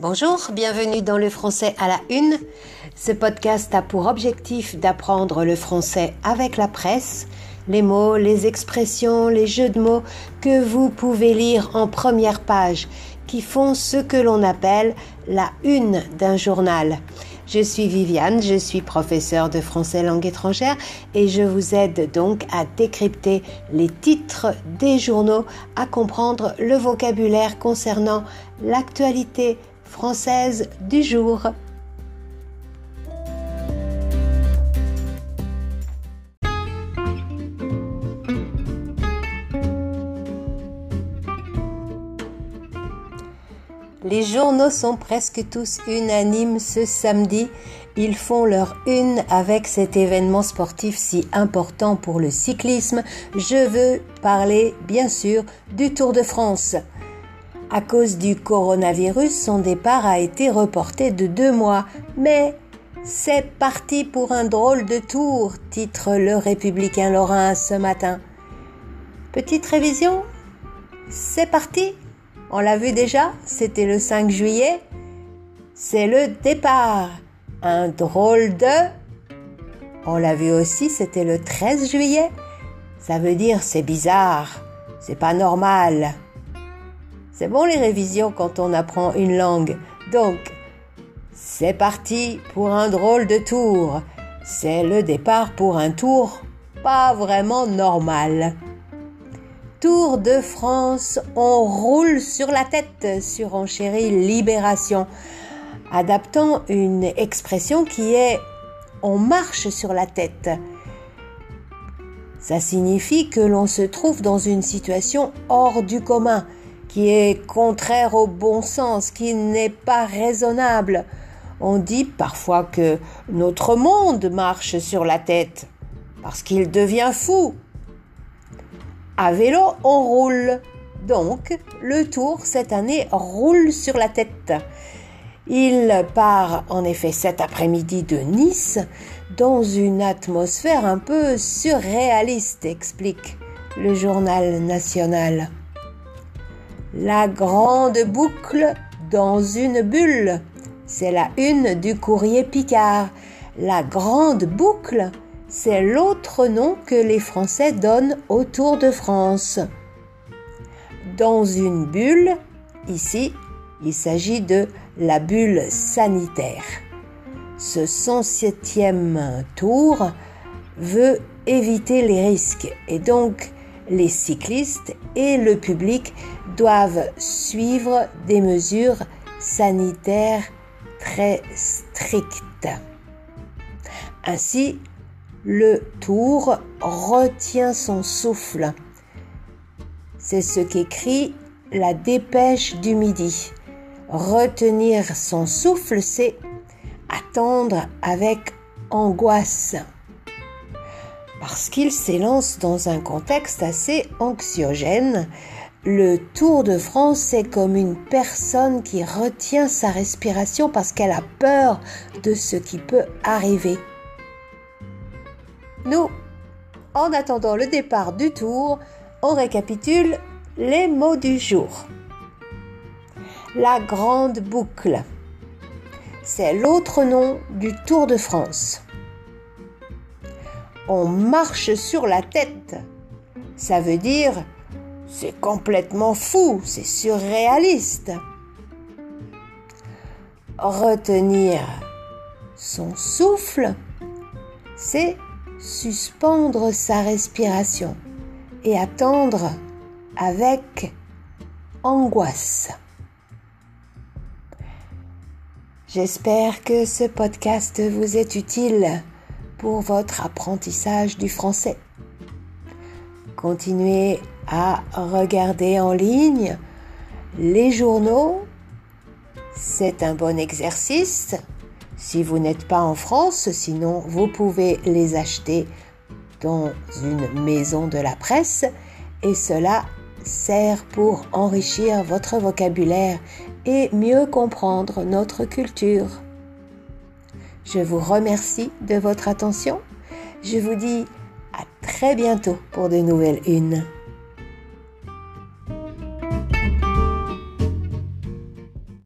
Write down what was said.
Bonjour, bienvenue dans le français à la une. Ce podcast a pour objectif d'apprendre le français avec la presse, les mots, les expressions, les jeux de mots que vous pouvez lire en première page, qui font ce que l'on appelle la une d'un journal. Je suis Viviane, je suis professeure de français langue étrangère et je vous aide donc à décrypter les titres des journaux, à comprendre le vocabulaire concernant l'actualité française du jour. Les journaux sont presque tous unanimes ce samedi. Ils font leur une avec cet événement sportif si important pour le cyclisme. Je veux parler bien sûr du Tour de France. À cause du coronavirus, son départ a été reporté de deux mois. Mais c'est parti pour un drôle de tour, titre le républicain Lorrain ce matin. Petite révision C'est parti On l'a vu déjà, c'était le 5 juillet. C'est le départ. Un drôle de... On l'a vu aussi, c'était le 13 juillet. Ça veut dire c'est bizarre, c'est pas normal. C'est bon les révisions quand on apprend une langue. Donc, c'est parti pour un drôle de tour. C'est le départ pour un tour pas vraiment normal. Tour de France, on roule sur la tête, surenchérit Libération, adaptant une expression qui est on marche sur la tête. Ça signifie que l'on se trouve dans une situation hors du commun, qui est contraire au bon sens, qui n'est pas raisonnable. On dit parfois que notre monde marche sur la tête parce qu'il devient fou. À vélo, on roule. Donc, le tour cette année roule sur la tête. Il part en effet cet après-midi de Nice dans une atmosphère un peu surréaliste, explique le journal national. La grande boucle dans une bulle. C'est la une du courrier Picard. La grande boucle, c'est l'autre nom que les Français donnent au Tour de France. Dans une bulle, ici, il s'agit de la bulle sanitaire. Ce 107e tour veut éviter les risques et donc les cyclistes et le public doivent suivre des mesures sanitaires très strictes. Ainsi, le tour retient son souffle. C'est ce qu'écrit la dépêche du midi. Retenir son souffle, c'est attendre avec angoisse parce qu'il s'élance dans un contexte assez anxiogène. Le Tour de France, c'est comme une personne qui retient sa respiration parce qu'elle a peur de ce qui peut arriver. Nous, en attendant le départ du Tour, on récapitule les mots du jour. La grande boucle, c'est l'autre nom du Tour de France on marche sur la tête. Ça veut dire c'est complètement fou, c'est surréaliste. Retenir son souffle, c'est suspendre sa respiration et attendre avec angoisse. J'espère que ce podcast vous est utile pour votre apprentissage du français. Continuez à regarder en ligne les journaux. C'est un bon exercice. Si vous n'êtes pas en France, sinon vous pouvez les acheter dans une maison de la presse et cela sert pour enrichir votre vocabulaire et mieux comprendre notre culture. Je vous remercie de votre attention. Je vous dis à très bientôt pour de nouvelles unes.